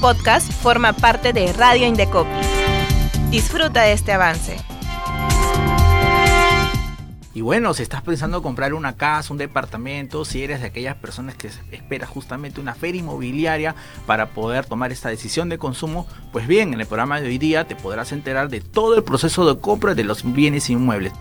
podcast forma parte de Radio Indecopi. Disfruta de este avance. Y bueno, si estás pensando comprar una casa, un departamento, si eres de aquellas personas que esperas justamente una feria inmobiliaria para poder tomar esta decisión de consumo, pues bien, en el programa de hoy día te podrás enterar de todo el proceso de compra de los bienes inmuebles.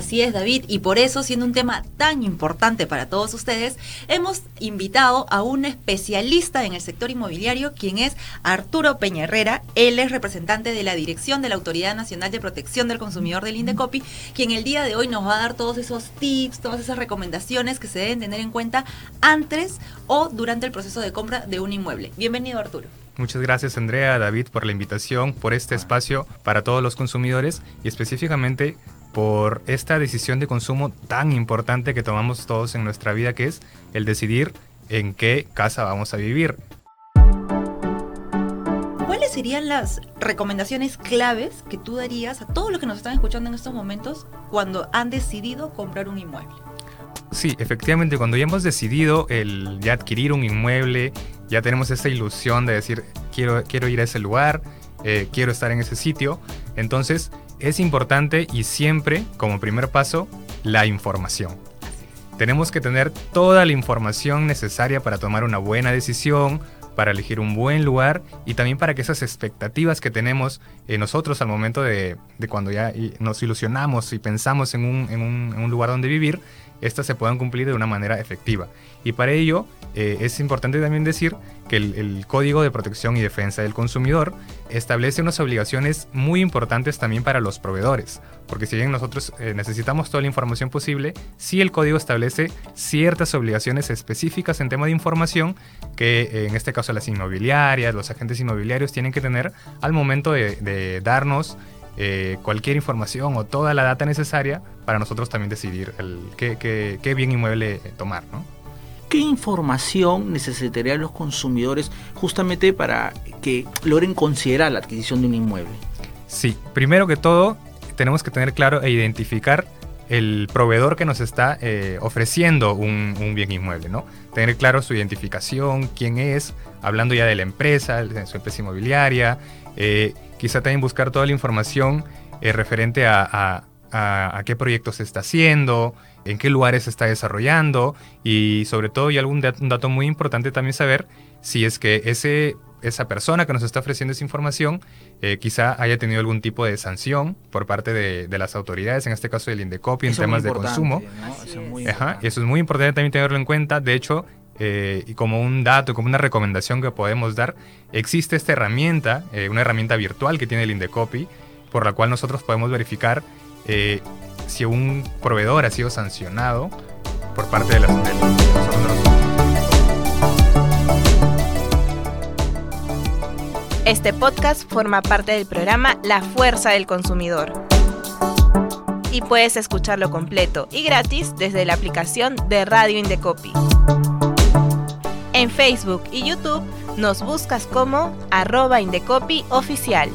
Así es, David, y por eso, siendo un tema tan importante para todos ustedes, hemos invitado a un especialista en el sector inmobiliario, quien es Arturo Peña Herrera. Él es representante de la dirección de la Autoridad Nacional de Protección del Consumidor del Indecopi, quien el día de hoy nos va a dar todos esos tips, todas esas recomendaciones que se deben tener en cuenta antes o durante el proceso de compra de un inmueble. Bienvenido, Arturo. Muchas gracias Andrea, David, por la invitación, por este espacio para todos los consumidores y específicamente por esta decisión de consumo tan importante que tomamos todos en nuestra vida, que es el decidir en qué casa vamos a vivir. ¿Cuáles serían las recomendaciones claves que tú darías a todos los que nos están escuchando en estos momentos cuando han decidido comprar un inmueble? Sí, efectivamente, cuando ya hemos decidido el ya adquirir un inmueble, ya tenemos esa ilusión de decir, quiero, quiero ir a ese lugar, eh, quiero estar en ese sitio, entonces es importante y siempre, como primer paso, la información. Tenemos que tener toda la información necesaria para tomar una buena decisión, para elegir un buen lugar y también para que esas expectativas que tenemos nosotros al momento de, cuando ya nos ilusionamos y pensamos en un, lugar donde vivir, estas se puedan cumplir de una manera efectiva. Y para ello eh, es importante también decir que el, Código de Protección y Defensa del Consumidor establece unas obligaciones muy importantes también para los proveedores, porque si bien nosotros eh, necesitamos toda la información posible, sí el código establece ciertas obligaciones específicas en tema de información que eh, en este caso las inmobiliarias, los agentes inmobiliarios tienen que tener al momento de, darnos eh, cualquier información o toda la data necesaria para nosotros también decidir el, qué, qué bien inmueble tomar, ¿no? ¿Qué información necesitarían los consumidores justamente para que logren considerar la adquisición de un inmueble? Sí, primero que todo, tenemos que tener claro e identificar el proveedor que nos está eh, ofreciendo un, bien inmueble, ¿no? Tener claro su identificación, quién es, hablando ya de la empresa, de su empresa inmobiliaria, eh, quizá también buscar toda la información eh, referente a, a, qué proyectos se está haciendo, en qué lugares se está desarrollando y sobre todo y algún dato muy importante también saber si es que ese, esa persona que nos está ofreciendo esa información eh, quizá haya tenido algún tipo de sanción por parte de, las autoridades, en este caso del Indecopi, en temas de consumo. Eso, es eso es muy importante también tenerlo en cuenta. De hecho, eh, y como un dato, como una recomendación que podemos dar, existe esta herramienta, eh, una herramienta virtual que tiene el Indecopi, por la cual nosotros podemos verificar eh, si un proveedor ha sido sancionado por parte de, las, de Este podcast forma parte del programa La Fuerza del Consumidor. Y puedes escucharlo completo y gratis desde la aplicación de Radio Indecopi. En Facebook y YouTube nos buscas como arroba Indecopi oficial.